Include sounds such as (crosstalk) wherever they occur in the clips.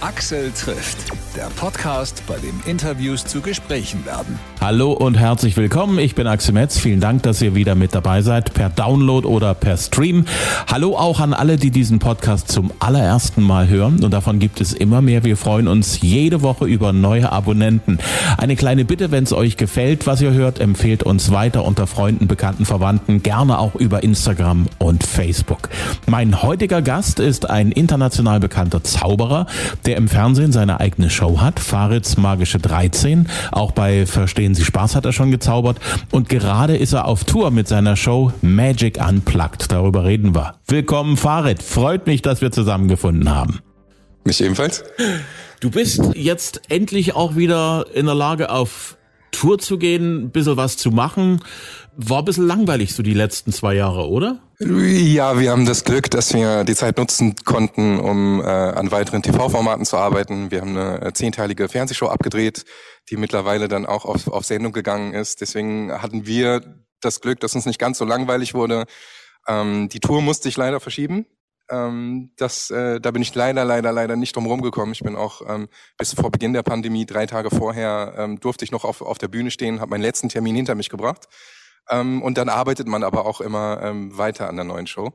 Axel trifft, der Podcast, bei dem Interviews zu Gesprächen werden. Hallo und herzlich willkommen. Ich bin Axel Metz. Vielen Dank, dass ihr wieder mit dabei seid, per Download oder per Stream. Hallo auch an alle, die diesen Podcast zum allerersten Mal hören. Und davon gibt es immer mehr. Wir freuen uns jede Woche über neue Abonnenten. Eine kleine Bitte, wenn es euch gefällt, was ihr hört, empfehlt uns weiter unter Freunden, Bekannten, Verwandten, gerne auch über Instagram und Facebook. Mein heutiger Gast ist ein international bekannter Zauberer, der im Fernsehen seine eigene Show hat, Farids Magische 13. Auch bei Verstehen Sie Spaß hat er schon gezaubert. Und gerade ist er auf Tour mit seiner Show Magic Unplugged. Darüber reden wir. Willkommen, Farid. Freut mich, dass wir zusammengefunden haben. Mich ebenfalls. Du bist jetzt endlich auch wieder in der Lage, auf Tour zu gehen, ein bisschen was zu machen. War ein bisschen langweilig so die letzten zwei Jahre, oder? Ja, wir haben das Glück, dass wir die Zeit nutzen konnten, um äh, an weiteren TV-Formaten zu arbeiten. Wir haben eine äh, zehnteilige Fernsehshow abgedreht, die mittlerweile dann auch auf, auf Sendung gegangen ist. Deswegen hatten wir das Glück, dass uns nicht ganz so langweilig wurde. Ähm, die Tour musste ich leider verschieben. Ähm, das, äh, da bin ich leider, leider, leider nicht drum rumgekommen. Ich bin auch ähm, bis vor Beginn der Pandemie, drei Tage vorher, ähm, durfte ich noch auf, auf der Bühne stehen, habe meinen letzten Termin hinter mich gebracht. Ähm, und dann arbeitet man aber auch immer ähm, weiter an der neuen Show.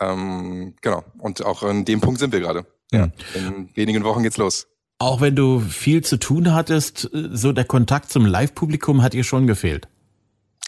Ähm, genau. Und auch an dem Punkt sind wir gerade. Ja. In wenigen Wochen geht's los. Auch wenn du viel zu tun hattest, so der Kontakt zum Live-Publikum hat dir schon gefehlt.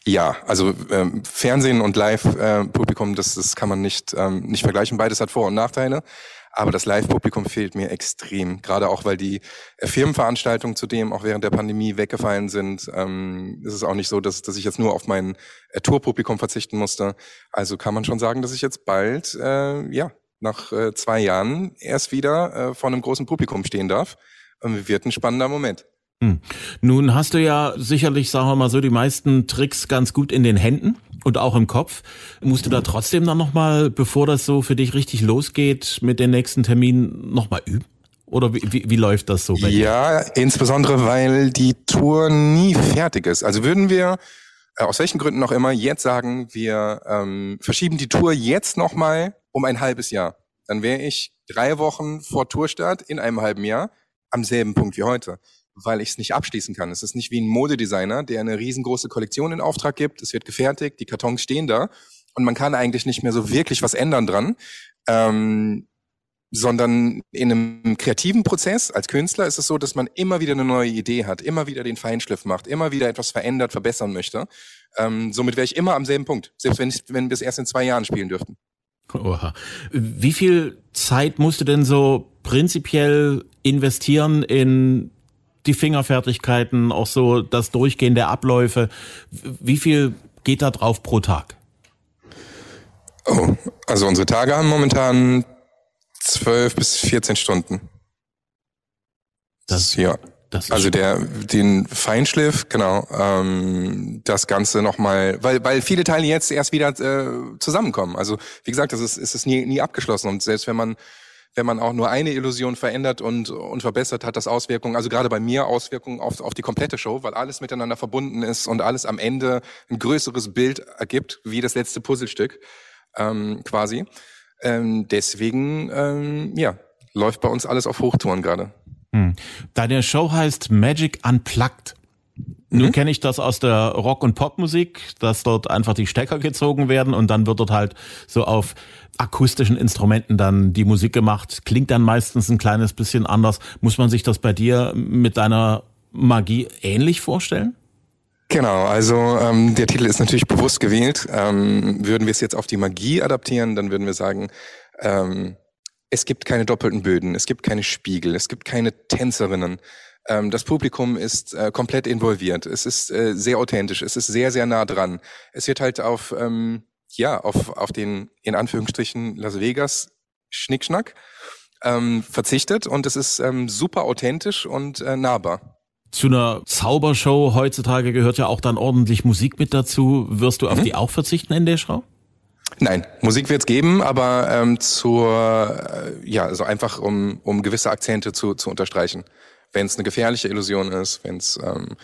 Ja, also ähm, Fernsehen und Live-Publikum, das, das kann man nicht, ähm, nicht vergleichen. Beides hat Vor- und Nachteile. Aber das Live-Publikum fehlt mir extrem. Gerade auch, weil die äh, Firmenveranstaltungen zudem auch während der Pandemie weggefallen sind. Ähm, ist es auch nicht so, dass, dass ich jetzt nur auf mein äh, Tourpublikum verzichten musste. Also kann man schon sagen, dass ich jetzt bald, äh, ja, nach äh, zwei Jahren erst wieder äh, vor einem großen Publikum stehen darf. Und wird ein spannender Moment. Hm. Nun hast du ja sicherlich, sagen wir mal so, die meisten Tricks ganz gut in den Händen und auch im Kopf. Musst du da trotzdem dann nochmal, bevor das so für dich richtig losgeht, mit den nächsten Terminen nochmal üben? Oder wie, wie, wie läuft das so bei dir? Ja, insbesondere, weil die Tour nie fertig ist. Also würden wir, äh, aus welchen Gründen auch immer, jetzt sagen, wir ähm, verschieben die Tour jetzt nochmal um ein halbes Jahr. Dann wäre ich drei Wochen vor Tourstart in einem halben Jahr am selben Punkt wie heute weil ich es nicht abschließen kann. Es ist nicht wie ein Modedesigner, der eine riesengroße Kollektion in Auftrag gibt, es wird gefertigt, die Kartons stehen da und man kann eigentlich nicht mehr so wirklich was ändern dran. Ähm, sondern in einem kreativen Prozess als Künstler ist es so, dass man immer wieder eine neue Idee hat, immer wieder den Feinschliff macht, immer wieder etwas verändert, verbessern möchte. Ähm, somit wäre ich immer am selben Punkt, selbst wenn, ich, wenn wir es erst in zwei Jahren spielen dürften. Oha. Wie viel Zeit musst du denn so prinzipiell investieren in die Fingerfertigkeiten, auch so das Durchgehen der Abläufe. Wie viel geht da drauf pro Tag? Oh, also unsere Tage haben momentan zwölf bis 14 Stunden. Das, ja. Das also der den Feinschliff, genau, ähm, das Ganze nochmal, weil weil viele Teile jetzt erst wieder äh, zusammenkommen. Also wie gesagt, das ist, ist es nie, nie abgeschlossen und selbst wenn man wenn man auch nur eine Illusion verändert und, und verbessert, hat das Auswirkungen, also gerade bei mir Auswirkungen auf, auf die komplette Show, weil alles miteinander verbunden ist und alles am Ende ein größeres Bild ergibt, wie das letzte Puzzlestück ähm, quasi. Ähm, deswegen, ähm, ja, läuft bei uns alles auf Hochtouren gerade. Hm. Deine Show heißt Magic Unplugged. Nun mhm. kenne ich das aus der Rock- und Popmusik, dass dort einfach die Stecker gezogen werden und dann wird dort halt so auf akustischen Instrumenten dann die Musik gemacht. Klingt dann meistens ein kleines bisschen anders. Muss man sich das bei dir mit deiner Magie ähnlich vorstellen? Genau, also ähm, der Titel ist natürlich bewusst gewählt. Ähm, würden wir es jetzt auf die Magie adaptieren, dann würden wir sagen, ähm, es gibt keine doppelten Böden, es gibt keine Spiegel, es gibt keine Tänzerinnen, ähm, das Publikum ist äh, komplett involviert. Es ist äh, sehr authentisch. Es ist sehr, sehr nah dran. Es wird halt auf, ähm, ja, auf, auf den, in Anführungsstrichen, Las Vegas Schnickschnack ähm, verzichtet und es ist ähm, super authentisch und äh, nahbar. Zu einer Zaubershow heutzutage gehört ja auch dann ordentlich Musik mit dazu. Wirst du auf mhm. die auch verzichten in der Show? Nein, Musik wird es geben, aber ähm, zur, äh, ja, also einfach um, um gewisse Akzente zu, zu unterstreichen wenn es eine gefährliche Illusion ist, wenn es ähm,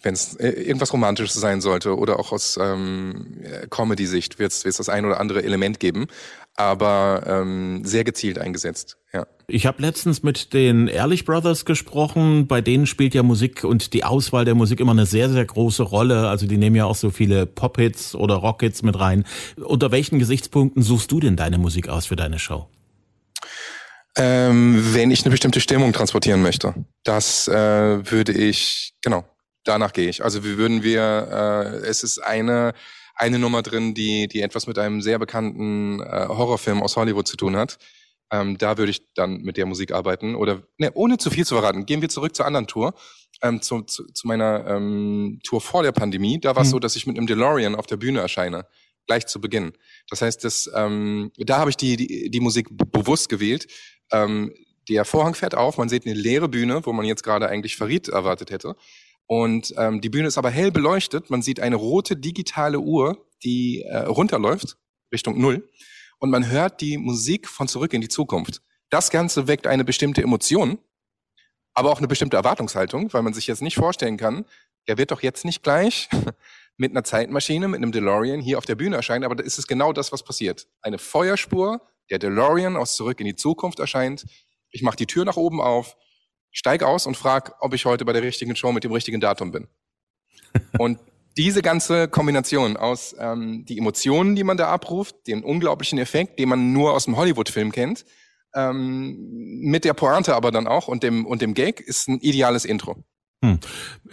wenn's äh, irgendwas Romantisches sein sollte oder auch aus ähm, Comedy-Sicht wird es das ein oder andere Element geben, aber ähm, sehr gezielt eingesetzt, ja. Ich habe letztens mit den Ehrlich Brothers gesprochen. Bei denen spielt ja Musik und die Auswahl der Musik immer eine sehr, sehr große Rolle. Also die nehmen ja auch so viele Pop-Hits oder Rock-Hits mit rein. Unter welchen Gesichtspunkten suchst du denn deine Musik aus für deine Show? Ähm, wenn ich eine bestimmte Stimmung transportieren möchte. Das äh, würde ich, genau, danach gehe ich. Also wie würden wir, äh, es ist eine eine Nummer drin, die, die etwas mit einem sehr bekannten äh, Horrorfilm aus Hollywood zu tun hat. Ähm, da würde ich dann mit der Musik arbeiten. Oder ne, ohne zu viel zu verraten, gehen wir zurück zur anderen Tour, ähm, zu, zu, zu meiner ähm, Tour vor der Pandemie. Da war es mhm. so, dass ich mit einem DeLorean auf der Bühne erscheine, gleich zu Beginn. Das heißt, das, ähm, da habe ich die, die, die Musik bewusst gewählt. Ähm, der Vorhang fährt auf, man sieht eine leere Bühne, wo man jetzt gerade eigentlich Farid erwartet hätte. Und ähm, die Bühne ist aber hell beleuchtet. Man sieht eine rote digitale Uhr, die äh, runterläuft Richtung Null. Und man hört die Musik von zurück in die Zukunft. Das Ganze weckt eine bestimmte Emotion, aber auch eine bestimmte Erwartungshaltung, weil man sich jetzt nicht vorstellen kann, er wird doch jetzt nicht gleich (laughs) mit einer Zeitmaschine, mit einem DeLorean hier auf der Bühne erscheinen, aber da ist es genau das, was passiert. Eine Feuerspur, der DeLorean aus zurück in die Zukunft erscheint. Ich mache die Tür nach oben auf, steig aus und frag, ob ich heute bei der richtigen Show mit dem richtigen Datum bin. (laughs) und diese ganze Kombination aus ähm, die Emotionen, die man da abruft, den unglaublichen Effekt, den man nur aus dem Hollywood-Film kennt, ähm, mit der Pointe aber dann auch und dem und dem Gag ist ein ideales Intro. Hm.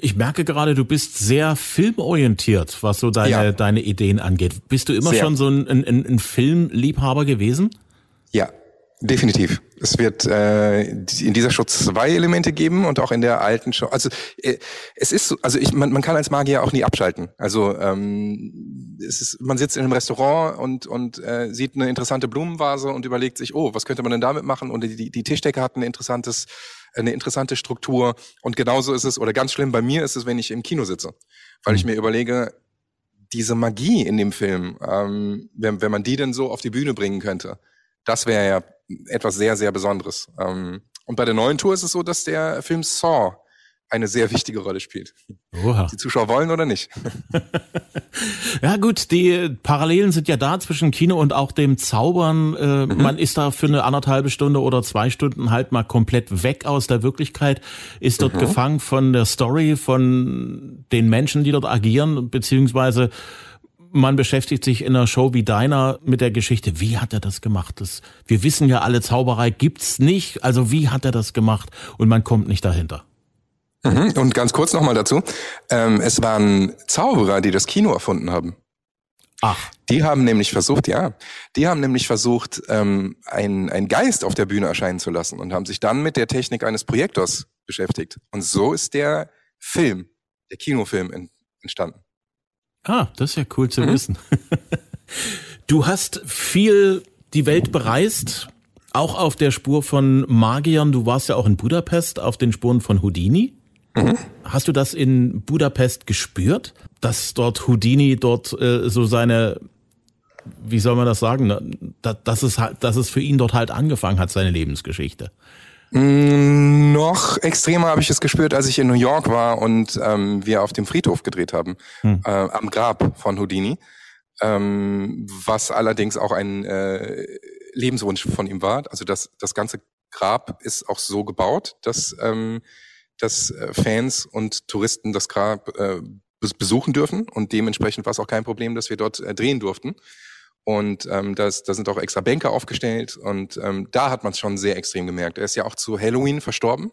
Ich merke gerade, du bist sehr filmorientiert, was so deine, ja. deine Ideen angeht. Bist du immer sehr. schon so ein, ein, ein Filmliebhaber gewesen? Ja, Definitiv. Es wird äh, in dieser Show zwei Elemente geben und auch in der alten Show. Also äh, es ist so, also ich, man, man kann als Magier auch nie abschalten. Also ähm, es ist, man sitzt in einem Restaurant und und äh, sieht eine interessante Blumenvase und überlegt sich, oh, was könnte man denn damit machen? Und die, die Tischdecke hat ein interessantes eine interessante Struktur. Und genauso ist es, oder ganz schlimm bei mir ist es, wenn ich im Kino sitze. Weil ich mhm. mir überlege, diese Magie in dem Film, ähm, wenn, wenn man die denn so auf die Bühne bringen könnte, das wäre ja etwas sehr, sehr Besonderes. Ähm, und bei der neuen Tour ist es so, dass der Film Saw eine sehr wichtige Rolle spielt. Oha. Die Zuschauer wollen oder nicht. (laughs) ja gut, die Parallelen sind ja da zwischen Kino und auch dem Zaubern. Äh, mhm. Man ist da für eine anderthalbe Stunde oder zwei Stunden halt mal komplett weg aus der Wirklichkeit, ist dort mhm. gefangen von der Story, von den Menschen, die dort agieren, beziehungsweise man beschäftigt sich in einer Show wie deiner mit der Geschichte, wie hat er das gemacht? Das, wir wissen ja alle, Zauberei gibt's nicht, also wie hat er das gemacht? Und man kommt nicht dahinter. Mhm. Und ganz kurz nochmal dazu, ähm, es waren Zauberer, die das Kino erfunden haben. Ach. Die haben nämlich versucht, ja, die haben nämlich versucht, ähm, ein, ein Geist auf der Bühne erscheinen zu lassen und haben sich dann mit der Technik eines Projektors beschäftigt. Und so ist der Film, der Kinofilm entstanden. Ah, das ist ja cool zu mhm. wissen. (laughs) Du hast viel die Welt bereist, auch auf der Spur von Magiern. Du warst ja auch in Budapest auf den Spuren von Houdini. Mhm. Hast du das in Budapest gespürt, dass dort Houdini dort äh, so seine, wie soll man das sagen, dass, dass, es halt, dass es für ihn dort halt angefangen hat, seine Lebensgeschichte? Mm, noch extremer habe ich es gespürt, als ich in New York war und ähm, wir auf dem Friedhof gedreht haben, hm. äh, am Grab von Houdini, ähm, was allerdings auch ein äh, Lebenswunsch von ihm war. Also das, das ganze Grab ist auch so gebaut, dass, ähm, dass äh, Fans und Touristen das Grab äh, besuchen dürfen und dementsprechend war es auch kein Problem, dass wir dort äh, drehen durften. Und ähm, da sind auch extra Bänke aufgestellt und ähm, da hat man es schon sehr extrem gemerkt. Er ist ja auch zu Halloween verstorben.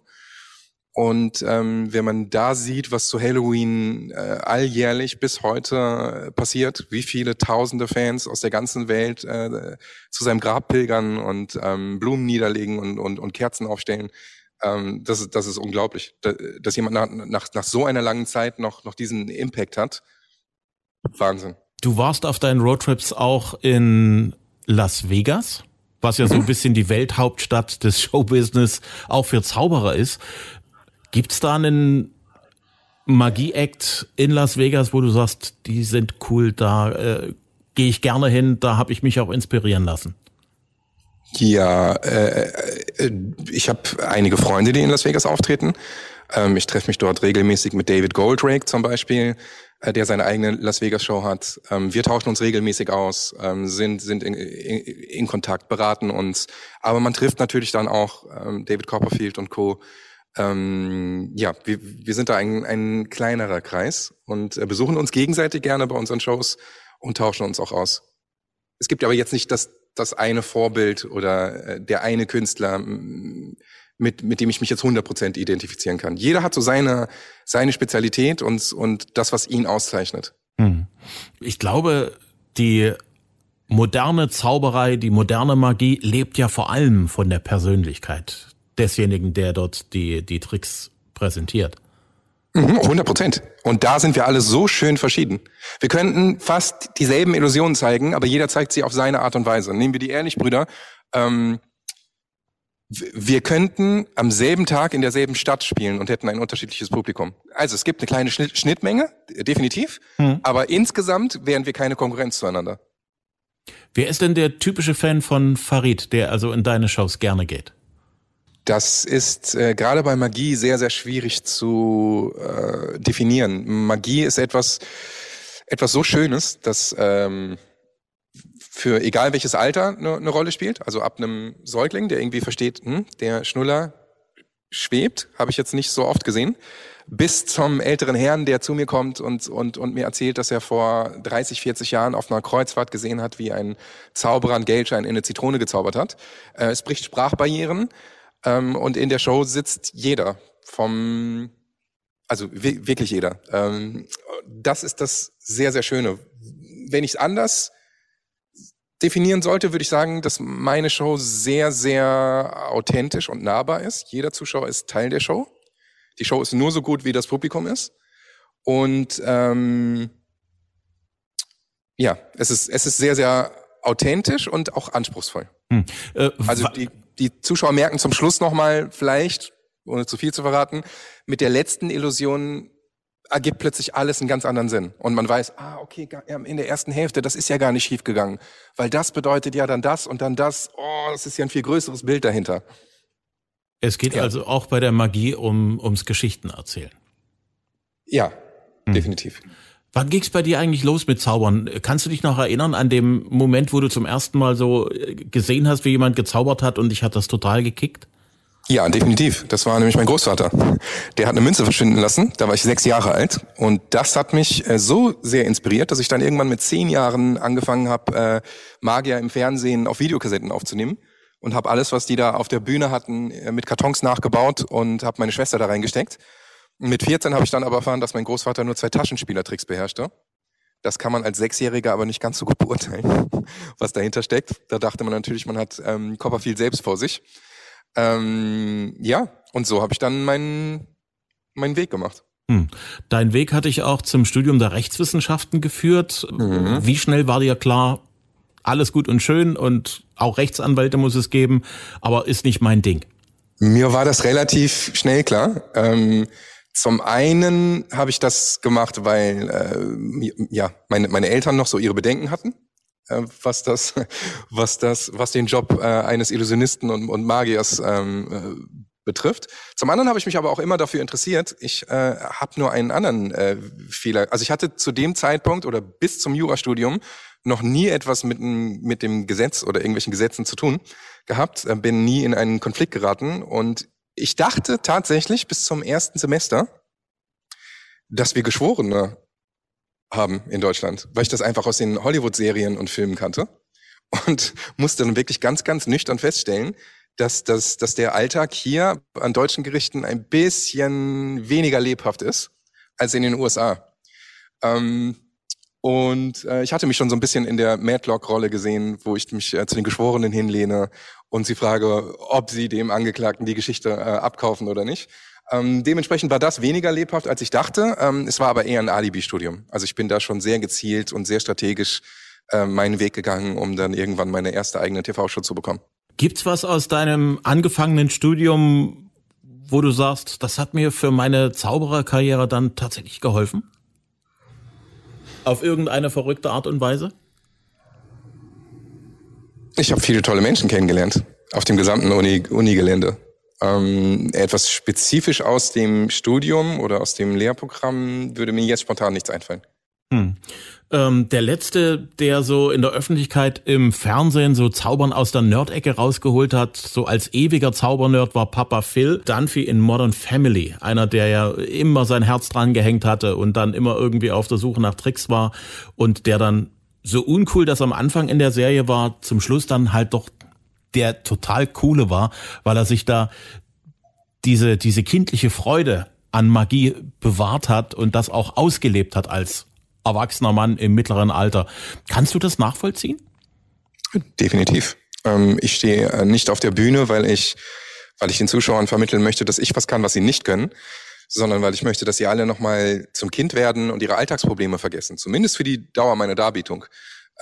Und ähm, wenn man da sieht, was zu Halloween äh, alljährlich bis heute passiert, wie viele tausende Fans aus der ganzen Welt äh, zu seinem Grab pilgern und ähm, Blumen niederlegen und, und, und Kerzen aufstellen, ähm, das, ist, das ist unglaublich. Dass jemand nach, nach, nach so einer langen Zeit noch, noch diesen Impact hat, Wahnsinn. Du warst auf deinen Roadtrips auch in Las Vegas, was ja so ein mhm. bisschen die Welthauptstadt des (laughs) Showbusiness auch für Zauberer ist. Gibt's da einen Magie-Act in Las Vegas, wo du sagst, die sind cool, da äh, gehe ich gerne hin, da habe ich mich auch inspirieren lassen? Ja, äh, äh ich habe einige Freunde, die in Las Vegas auftreten. Ähm, ich treffe mich dort regelmäßig mit David Goldrake zum Beispiel, äh, der seine eigene Las Vegas Show hat. Ähm, wir tauschen uns regelmäßig aus, ähm, sind, sind in, in, in, Kontakt, beraten uns. Aber man trifft natürlich dann auch ähm, David Copperfield und Co. Ähm, ja, wir, wir sind da ein, ein kleinerer Kreis und äh, besuchen uns gegenseitig gerne bei unseren Shows und tauschen uns auch aus. Es gibt aber jetzt nicht das, das eine Vorbild oder äh, der eine Künstler, mit, mit dem ich mich jetzt 100% identifizieren kann. Jeder hat so seine, seine Spezialität und, und das, was ihn auszeichnet. Hm. Ich glaube, die moderne Zauberei, die moderne Magie lebt ja vor allem von der Persönlichkeit desjenigen, der dort die, die Tricks präsentiert. 100 mhm, Prozent. Und da sind wir alle so schön verschieden. Wir könnten fast dieselben Illusionen zeigen, aber jeder zeigt sie auf seine Art und Weise. Nehmen wir die Ehrlich-Brüder. Ähm, wir könnten am selben Tag in derselben Stadt spielen und hätten ein unterschiedliches Publikum. Also es gibt eine kleine Schnittmenge, definitiv, hm. aber insgesamt wären wir keine Konkurrenz zueinander. Wer ist denn der typische Fan von Farid, der also in deine Shows gerne geht? Das ist äh, gerade bei Magie sehr, sehr schwierig zu äh, definieren. Magie ist etwas, etwas so Schönes, dass ähm, für egal welches Alter eine, eine Rolle spielt. Also ab einem Säugling, der irgendwie versteht, hm, der Schnuller schwebt, habe ich jetzt nicht so oft gesehen, bis zum älteren Herrn, der zu mir kommt und, und, und mir erzählt, dass er vor 30, 40 Jahren auf einer Kreuzfahrt gesehen hat, wie ein Zauberer einen Geldschein in eine Zitrone gezaubert hat. Äh, es bricht Sprachbarrieren ähm, und in der Show sitzt jeder vom, also wirklich jeder. Ähm, das ist das sehr, sehr Schöne. Wenn ich es anders definieren sollte, würde ich sagen, dass meine Show sehr, sehr authentisch und nahbar ist. Jeder Zuschauer ist Teil der Show. Die Show ist nur so gut, wie das Publikum ist. Und ähm, ja, es ist, es ist sehr, sehr authentisch und auch anspruchsvoll. Hm. Äh, also die, die Zuschauer merken zum Schluss nochmal vielleicht, ohne zu viel zu verraten, mit der letzten Illusion ergibt plötzlich alles einen ganz anderen Sinn. Und man weiß, ah, okay, in der ersten Hälfte, das ist ja gar nicht schiefgegangen. Weil das bedeutet ja dann das und dann das. Oh, das ist ja ein viel größeres Bild dahinter. Es geht ja. also auch bei der Magie um, ums Geschichtenerzählen. Ja, hm. definitiv. Wann ging's bei dir eigentlich los mit Zaubern? Kannst du dich noch erinnern an dem Moment, wo du zum ersten Mal so äh, gesehen hast, wie jemand gezaubert hat und dich hat das total gekickt? Ja, definitiv. Das war nämlich mein Großvater. Der hat eine Münze verschwinden lassen. Da war ich sechs Jahre alt. Und das hat mich äh, so sehr inspiriert, dass ich dann irgendwann mit zehn Jahren angefangen habe, äh, Magier im Fernsehen auf Videokassetten aufzunehmen. Und habe alles, was die da auf der Bühne hatten, äh, mit Kartons nachgebaut und habe meine Schwester da reingesteckt. Mit 14 habe ich dann aber erfahren, dass mein Großvater nur zwei Taschenspielertricks beherrschte. Das kann man als Sechsjähriger aber nicht ganz so gut beurteilen, (laughs) was dahinter steckt. Da dachte man natürlich, man hat ähm, Copperfield selbst vor sich. Ähm, ja, und so habe ich dann meinen, meinen Weg gemacht. Hm. Dein Weg hatte ich auch zum Studium der Rechtswissenschaften geführt. Mhm. Wie schnell war dir klar, alles gut und schön und auch Rechtsanwälte muss es geben, aber ist nicht mein Ding? Mir war das relativ schnell klar. Ähm, zum einen habe ich das gemacht, weil äh, ja meine, meine Eltern noch so ihre Bedenken hatten. Äh, was das, (laughs) was das, was den Job äh, eines Illusionisten und, und Magiers ähm, äh, betrifft. Zum anderen habe ich mich aber auch immer dafür interessiert. Ich äh, habe nur einen anderen äh, Fehler. Also ich hatte zu dem Zeitpunkt oder bis zum Jurastudium noch nie etwas mit, mit dem Gesetz oder irgendwelchen Gesetzen zu tun gehabt, äh, bin nie in einen Konflikt geraten und ich dachte tatsächlich bis zum ersten Semester, dass wir Geschworene haben in Deutschland, weil ich das einfach aus den Hollywood-Serien und Filmen kannte und musste dann wirklich ganz, ganz nüchtern feststellen, dass, dass, dass der Alltag hier an deutschen Gerichten ein bisschen weniger lebhaft ist als in den USA. Ähm, und äh, ich hatte mich schon so ein bisschen in der Madlock-Rolle gesehen, wo ich mich äh, zu den Geschworenen hinlehne und sie frage, ob sie dem Angeklagten die Geschichte äh, abkaufen oder nicht. Ähm, dementsprechend war das weniger lebhaft, als ich dachte. Ähm, es war aber eher ein Alibi-Studium. Also ich bin da schon sehr gezielt und sehr strategisch äh, meinen Weg gegangen, um dann irgendwann meine erste eigene TV-Show zu bekommen. Gibt's was aus deinem angefangenen Studium, wo du sagst, das hat mir für meine Zaubererkarriere dann tatsächlich geholfen? Auf irgendeine verrückte Art und Weise? Ich habe viele tolle Menschen kennengelernt auf dem gesamten Uni-Gelände. Ähm, etwas spezifisch aus dem Studium oder aus dem Lehrprogramm würde mir jetzt spontan nichts einfallen. Hm. Ähm, der letzte, der so in der Öffentlichkeit im Fernsehen so Zaubern aus der Nerd-Ecke rausgeholt hat, so als ewiger Zaubernerd, war Papa Phil Dunphy in Modern Family. Einer, der ja immer sein Herz dran gehängt hatte und dann immer irgendwie auf der Suche nach Tricks war und der dann so uncool, dass am Anfang in der Serie war, zum Schluss dann halt doch der total coole war, weil er sich da diese, diese kindliche Freude an Magie bewahrt hat und das auch ausgelebt hat als erwachsener Mann im mittleren Alter. Kannst du das nachvollziehen? Definitiv. Ähm, ich stehe äh, nicht auf der Bühne, weil ich, weil ich den Zuschauern vermitteln möchte, dass ich was kann, was sie nicht können, sondern weil ich möchte, dass sie alle nochmal zum Kind werden und ihre Alltagsprobleme vergessen. Zumindest für die Dauer meiner Darbietung.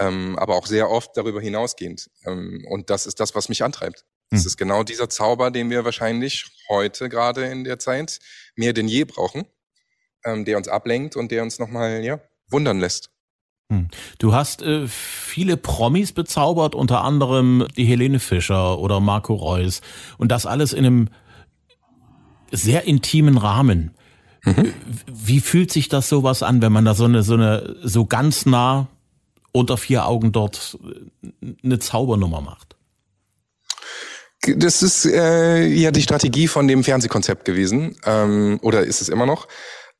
Ähm, aber auch sehr oft darüber hinausgehend. Ähm, und das ist das, was mich antreibt. Das hm. ist genau dieser Zauber, den wir wahrscheinlich heute gerade in der Zeit mehr denn je brauchen, ähm, der uns ablenkt und der uns nochmal, ja, wundern lässt. Hm. Du hast äh, viele Promis bezaubert, unter anderem die Helene Fischer oder Marco Reus und das alles in einem sehr intimen Rahmen. Mhm. Wie fühlt sich das sowas an, wenn man da so eine so eine so ganz nah unter vier Augen dort äh, eine Zaubernummer macht? Das ist äh, ja die Strategie von dem Fernsehkonzept gewesen ähm, oder ist es immer noch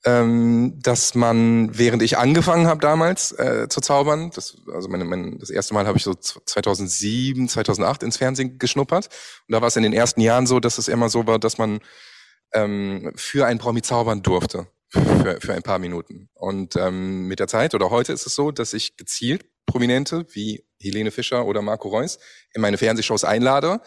ähm, dass man, während ich angefangen habe damals äh, zu zaubern, das, also meine, mein, das erste Mal habe ich so 2007, 2008 ins Fernsehen geschnuppert. Und da war es in den ersten Jahren so, dass es immer so war, dass man ähm, für ein Promi zaubern durfte. Für, für ein paar Minuten. Und ähm, mit der Zeit oder heute ist es so, dass ich gezielt Prominente wie Helene Fischer oder Marco Reus in meine Fernsehshows einlade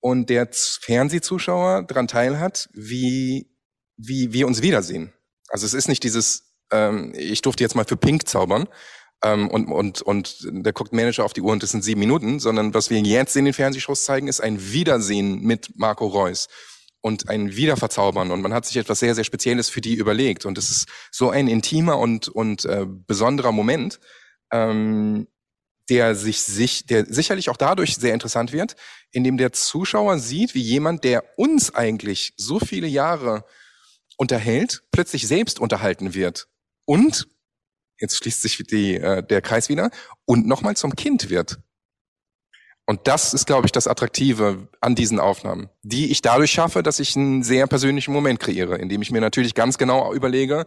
und der Fernsehzuschauer daran teilhat, wie, wie wir uns wiedersehen. Also es ist nicht dieses, ähm, ich durfte jetzt mal für Pink zaubern ähm, und, und, und der guckt Manager auf die Uhr und das sind sieben Minuten, sondern was wir jetzt in den Fernsehshows zeigen, ist ein Wiedersehen mit Marco Reus und ein Wiederverzaubern. Und man hat sich etwas sehr, sehr Spezielles für die überlegt. Und es ist so ein intimer und, und äh, besonderer Moment, ähm, der sich, sich, der sicherlich auch dadurch sehr interessant wird, indem der Zuschauer sieht, wie jemand, der uns eigentlich so viele Jahre unterhält, plötzlich selbst unterhalten wird. Und jetzt schließt sich die, äh, der Kreis wieder und nochmal zum Kind wird. Und das ist, glaube ich, das Attraktive an diesen Aufnahmen, die ich dadurch schaffe, dass ich einen sehr persönlichen Moment kreiere, indem ich mir natürlich ganz genau überlege,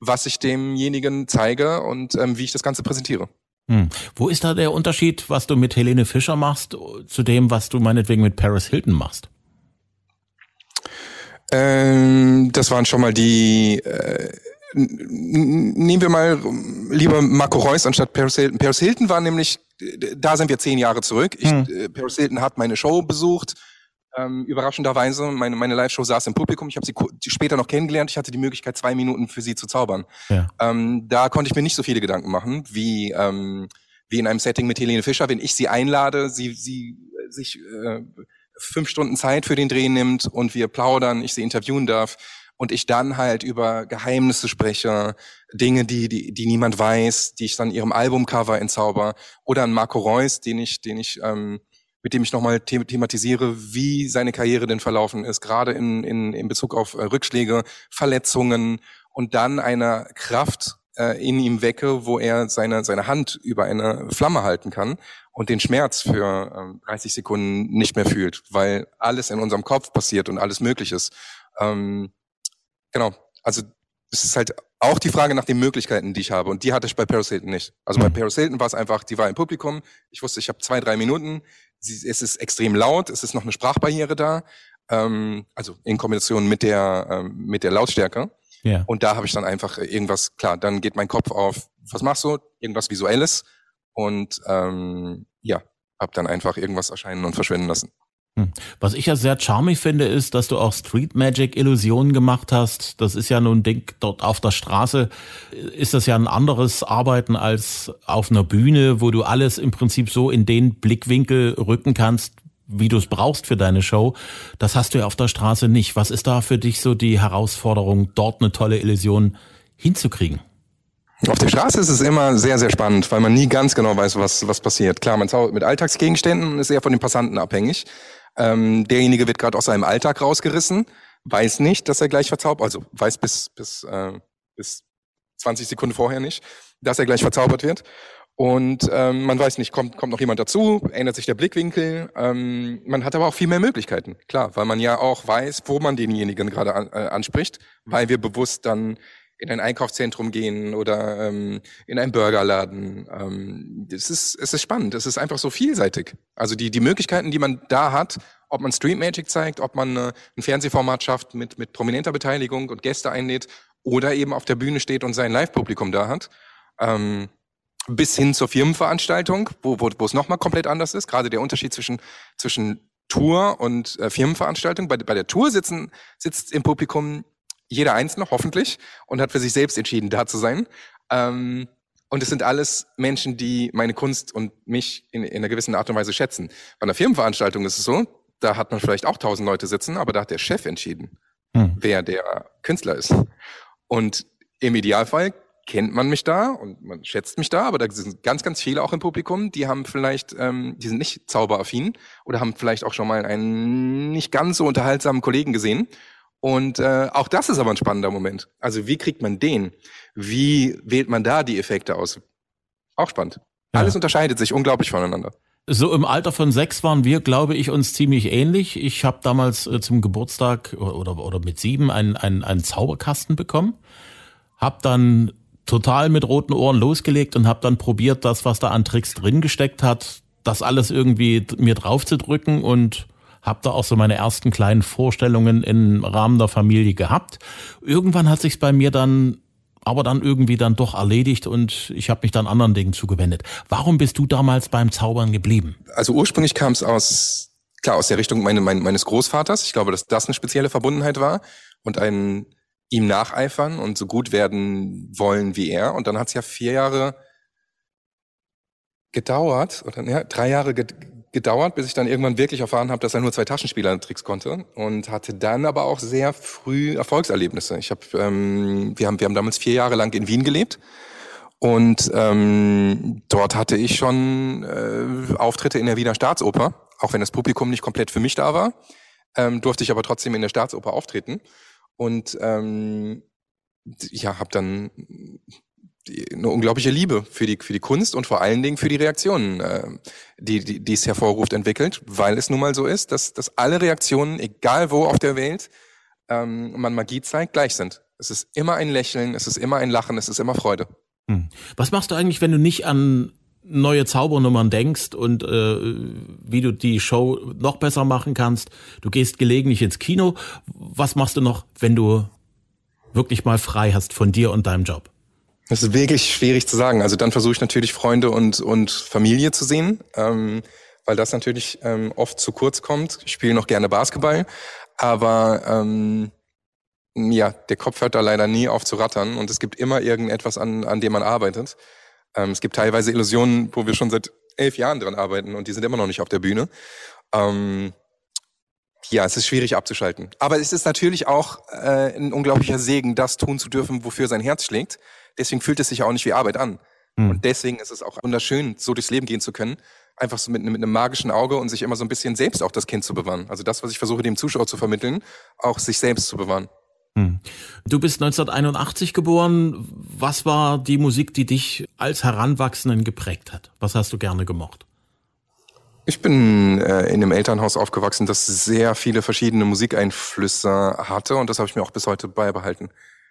was ich demjenigen zeige und ähm, wie ich das Ganze präsentiere. Hm. Wo ist da der Unterschied, was du mit Helene Fischer machst, zu dem, was du meinetwegen mit Paris Hilton machst? Ähm, das waren schon mal die. Äh, nehmen wir mal lieber Marco Reus anstatt Paris Hilton. Paris Hilton war nämlich, da sind wir zehn Jahre zurück. Ich, hm. Äh, Paris Hilton hat meine Show besucht. Ähm, überraschenderweise, meine, meine Live-Show saß im Publikum. Ich habe sie später noch kennengelernt. Ich hatte die Möglichkeit, zwei Minuten für sie zu zaubern. Ja. Ähm, da konnte ich mir nicht so viele Gedanken machen, wie, ähm, wie in einem Setting mit Helene Fischer. Wenn ich sie einlade, sie, sie sich äh, fünf Stunden Zeit für den Dreh nimmt und wir plaudern, ich sie interviewen darf und ich dann halt über Geheimnisse spreche, Dinge, die, die, die niemand weiß, die ich dann ihrem Albumcover entzauber oder an Marco Reus, den ich, den ich, ähm, mit dem ich nochmal the thematisiere, wie seine Karriere denn verlaufen ist, gerade in, in, in Bezug auf äh, Rückschläge, Verletzungen und dann eine Kraft äh, in ihm wecke, wo er seine, seine Hand über eine Flamme halten kann und den Schmerz für ähm, 30 Sekunden nicht mehr fühlt, weil alles in unserem Kopf passiert und alles möglich ist. Ähm, genau, also es ist halt auch die Frage nach den Möglichkeiten, die ich habe. Und die hatte ich bei Paris Hilton nicht. Also bei mhm. Paris Hilton war es einfach, die war im Publikum. Ich wusste, ich habe zwei, drei Minuten. Sie, es ist extrem laut. Es ist noch eine Sprachbarriere da. Ähm, also in Kombination mit der, ähm, mit der Lautstärke. Ja. Und da habe ich dann einfach irgendwas, klar, dann geht mein Kopf auf, was machst du? Irgendwas Visuelles. Und ähm, ja, habe dann einfach irgendwas erscheinen und verschwinden lassen. Hm. Was ich ja sehr charmig finde, ist, dass du auch Street Magic Illusionen gemacht hast. Das ist ja nun Ding dort auf der Straße. Ist das ja ein anderes Arbeiten als auf einer Bühne, wo du alles im Prinzip so in den Blickwinkel rücken kannst, wie du es brauchst für deine Show. Das hast du ja auf der Straße nicht. Was ist da für dich so die Herausforderung, dort eine tolle Illusion hinzukriegen? Auf der Straße ist es immer sehr, sehr spannend, weil man nie ganz genau weiß, was, was passiert. Klar, man zaubert mit Alltagsgegenständen und ist eher von den Passanten abhängig. Ähm, derjenige wird gerade aus seinem Alltag rausgerissen, weiß nicht, dass er gleich verzaubert, also weiß bis, bis, äh, bis 20 Sekunden vorher nicht, dass er gleich verzaubert wird. Und ähm, man weiß nicht, kommt, kommt noch jemand dazu, ändert sich der Blickwinkel. Ähm, man hat aber auch viel mehr Möglichkeiten, klar, weil man ja auch weiß, wo man denjenigen gerade an, äh, anspricht, weil wir bewusst dann in ein Einkaufszentrum gehen oder ähm, in einen Burgerladen. Ähm, es, ist, es ist spannend, es ist einfach so vielseitig. Also die, die Möglichkeiten, die man da hat, ob man Street Magic zeigt, ob man äh, ein Fernsehformat schafft mit, mit prominenter Beteiligung und Gäste einlädt oder eben auf der Bühne steht und sein Live-Publikum da hat. Ähm, bis hin zur Firmenveranstaltung, wo, wo, wo es nochmal komplett anders ist. Gerade der Unterschied zwischen, zwischen Tour und äh, Firmenveranstaltung. Bei, bei der Tour sitzen, sitzt im Publikum jeder Einzelne, hoffentlich, und hat für sich selbst entschieden, da zu sein. Ähm, und es sind alles Menschen, die meine Kunst und mich in, in einer gewissen Art und Weise schätzen. Bei einer Firmenveranstaltung ist es so, da hat man vielleicht auch tausend Leute sitzen, aber da hat der Chef entschieden, hm. wer der Künstler ist. Und im Idealfall kennt man mich da und man schätzt mich da, aber da sind ganz, ganz viele auch im Publikum, die haben vielleicht, ähm, die sind nicht zauberaffin oder haben vielleicht auch schon mal einen nicht ganz so unterhaltsamen Kollegen gesehen und äh, auch das ist aber ein spannender Moment. Also wie kriegt man den? Wie wählt man da die Effekte aus? Auch spannend. Ja. Alles unterscheidet sich unglaublich voneinander. So im Alter von sechs waren wir, glaube ich, uns ziemlich ähnlich. Ich habe damals äh, zum Geburtstag oder, oder mit sieben einen, einen, einen Zauberkasten bekommen. Hab dann total mit roten Ohren losgelegt und habe dann probiert, das, was da an Tricks drin gesteckt hat, das alles irgendwie mir drauf zu drücken und habe da auch so meine ersten kleinen Vorstellungen im Rahmen der Familie gehabt. Irgendwann hat sich's bei mir dann aber dann irgendwie dann doch erledigt und ich habe mich dann anderen Dingen zugewendet. Warum bist du damals beim Zaubern geblieben? Also ursprünglich kam es aus klar aus der Richtung meine, mein, meines Großvaters. Ich glaube, dass das eine spezielle Verbundenheit war und ein ihm nacheifern und so gut werden wollen wie er. Und dann hat es ja vier Jahre gedauert oder ja, drei Jahre gedauert, bis ich dann irgendwann wirklich erfahren habe, dass er nur zwei Taschenspieler-Tricks konnte und hatte dann aber auch sehr früh Erfolgserlebnisse. Ich habe, ähm, wir haben, wir haben damals vier Jahre lang in Wien gelebt und ähm, dort hatte ich schon äh, Auftritte in der Wiener Staatsoper, auch wenn das Publikum nicht komplett für mich da war, ähm, durfte ich aber trotzdem in der Staatsoper auftreten und ähm, ja, habe dann eine unglaubliche Liebe für die, für die Kunst und vor allen Dingen für die Reaktionen, äh, die, die, die es hervorruft, entwickelt, weil es nun mal so ist, dass, dass alle Reaktionen, egal wo auf der Welt, ähm, man Magie zeigt, gleich sind. Es ist immer ein Lächeln, es ist immer ein Lachen, es ist immer Freude. Hm. Was machst du eigentlich, wenn du nicht an neue Zaubernummern denkst und äh, wie du die Show noch besser machen kannst? Du gehst gelegentlich ins Kino. Was machst du noch, wenn du wirklich mal frei hast von dir und deinem Job? Das ist wirklich schwierig zu sagen. Also dann versuche ich natürlich Freunde und, und Familie zu sehen, ähm, weil das natürlich ähm, oft zu kurz kommt. Ich spiele noch gerne Basketball, aber ähm, ja, der Kopf hört da leider nie auf zu rattern und es gibt immer irgendetwas, an, an dem man arbeitet. Ähm, es gibt teilweise Illusionen, wo wir schon seit elf Jahren dran arbeiten und die sind immer noch nicht auf der Bühne. Ähm, ja, es ist schwierig abzuschalten. Aber es ist natürlich auch äh, ein unglaublicher Segen, das tun zu dürfen, wofür sein Herz schlägt. Deswegen fühlt es sich auch nicht wie Arbeit an. Mhm. Und deswegen ist es auch wunderschön, so durchs Leben gehen zu können. Einfach so mit, mit einem magischen Auge und sich immer so ein bisschen selbst auch das Kind zu bewahren. Also das, was ich versuche, dem Zuschauer zu vermitteln, auch sich selbst zu bewahren. Hm. Du bist 1981 geboren. Was war die Musik, die dich als Heranwachsenden geprägt hat? Was hast du gerne gemocht? Ich bin äh, in einem Elternhaus aufgewachsen, das sehr viele verschiedene Musikeinflüsse hatte und das habe ich mir auch bis heute beibehalten.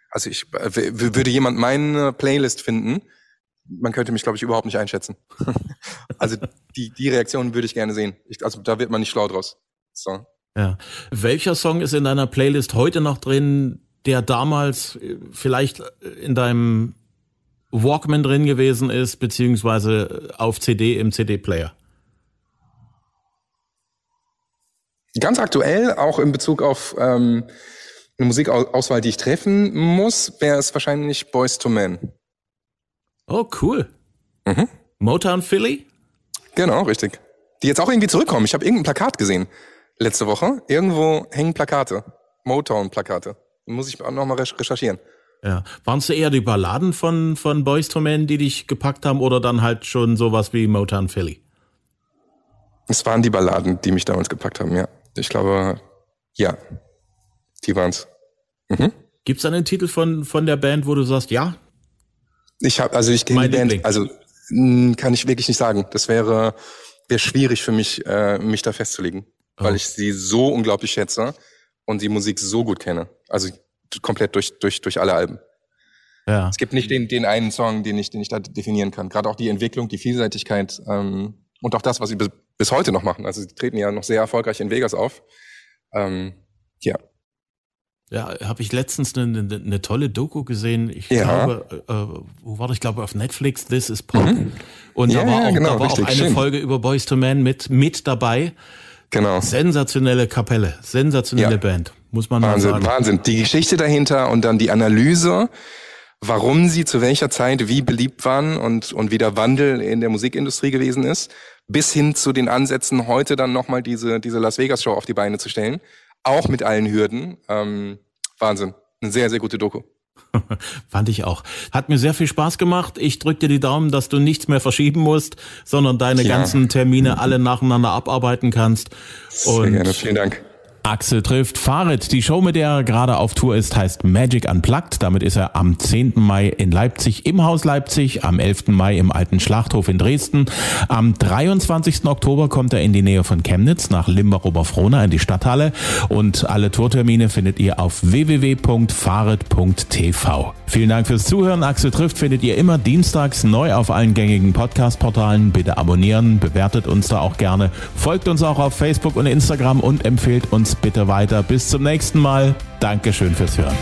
Also ich würde jemand meine Playlist finden, man könnte mich, glaube ich, überhaupt nicht einschätzen. (laughs) also die, die Reaktion würde ich gerne sehen. Ich, also da wird man nicht schlau draus. So. Ja. Welcher Song ist in deiner Playlist heute noch drin, der damals äh, vielleicht in deinem Walkman drin gewesen ist, beziehungsweise auf CD im CD-Player? Ganz aktuell, auch in Bezug auf ähm, eine Musikauswahl, die ich treffen muss, wäre es wahrscheinlich Boys to Men. Oh, cool. Mhm. Motown Philly? Genau, richtig. Die jetzt auch irgendwie zurückkommen. Ich habe irgendein Plakat gesehen letzte Woche. Irgendwo hängen Plakate. Motown-Plakate. Muss ich auch nochmal recherchieren. Ja. Waren es eher die Balladen von, von Boys to Men, die dich gepackt haben, oder dann halt schon sowas wie Motown Philly? Es waren die Balladen, die mich damals gepackt haben, ja. Ich glaube, ja, die waren's. Mhm. Gibt's einen Titel von, von der Band, wo du sagst, ja? Ich habe, also ich kenne die Band, also mh, kann ich wirklich nicht sagen. Das wäre, wäre schwierig für mich, äh, mich da festzulegen, oh. weil ich sie so unglaublich schätze und die Musik so gut kenne. Also komplett durch, durch, durch alle Alben. Ja. Es gibt nicht den, den einen Song, den ich, den ich da definieren kann. Gerade auch die Entwicklung, die Vielseitigkeit ähm, und auch das, was sie bis, heute noch machen. Also sie treten ja noch sehr erfolgreich in Vegas auf. Ähm, ja. Ja, habe ich letztens eine, eine, eine, tolle Doku gesehen. Ich ja. glaube, äh, wo war das? Ich glaube auf Netflix, This is Pop. Mhm. Und ja, da war auch, genau, da war auch eine schön. Folge über Boys to Men mit, mit dabei. Genau. Sensationelle Kapelle, sensationelle ja. Band, muss man Wahnsinn, mal sagen. Wahnsinn. Die Geschichte dahinter und dann die Analyse, warum sie zu welcher Zeit wie beliebt waren und, und wie der Wandel in der Musikindustrie gewesen ist, bis hin zu den Ansätzen, heute dann nochmal diese, diese Las Vegas Show auf die Beine zu stellen auch mit allen Hürden. Ähm, Wahnsinn. Eine sehr, sehr gute Doku. (laughs) Fand ich auch. Hat mir sehr viel Spaß gemacht. Ich drücke dir die Daumen, dass du nichts mehr verschieben musst, sondern deine ja. ganzen Termine (laughs) alle nacheinander abarbeiten kannst. Sehr Und gerne, vielen Dank. Axel trifft Farid. Die Show, mit der er gerade auf Tour ist, heißt Magic Unplugged. Damit ist er am 10. Mai in Leipzig im Haus Leipzig, am 11. Mai im Alten Schlachthof in Dresden. Am 23. Oktober kommt er in die Nähe von Chemnitz nach Limbach-Oberfrohna in die Stadthalle. Und alle Tourtermine findet ihr auf www.farid.tv. Vielen Dank fürs Zuhören. Axel trifft findet ihr immer dienstags neu auf allen gängigen Podcast-Portalen. Bitte abonnieren, bewertet uns da auch gerne. Folgt uns auch auf Facebook und Instagram und empfehlt uns bitte weiter. Bis zum nächsten Mal. Dankeschön fürs Hören.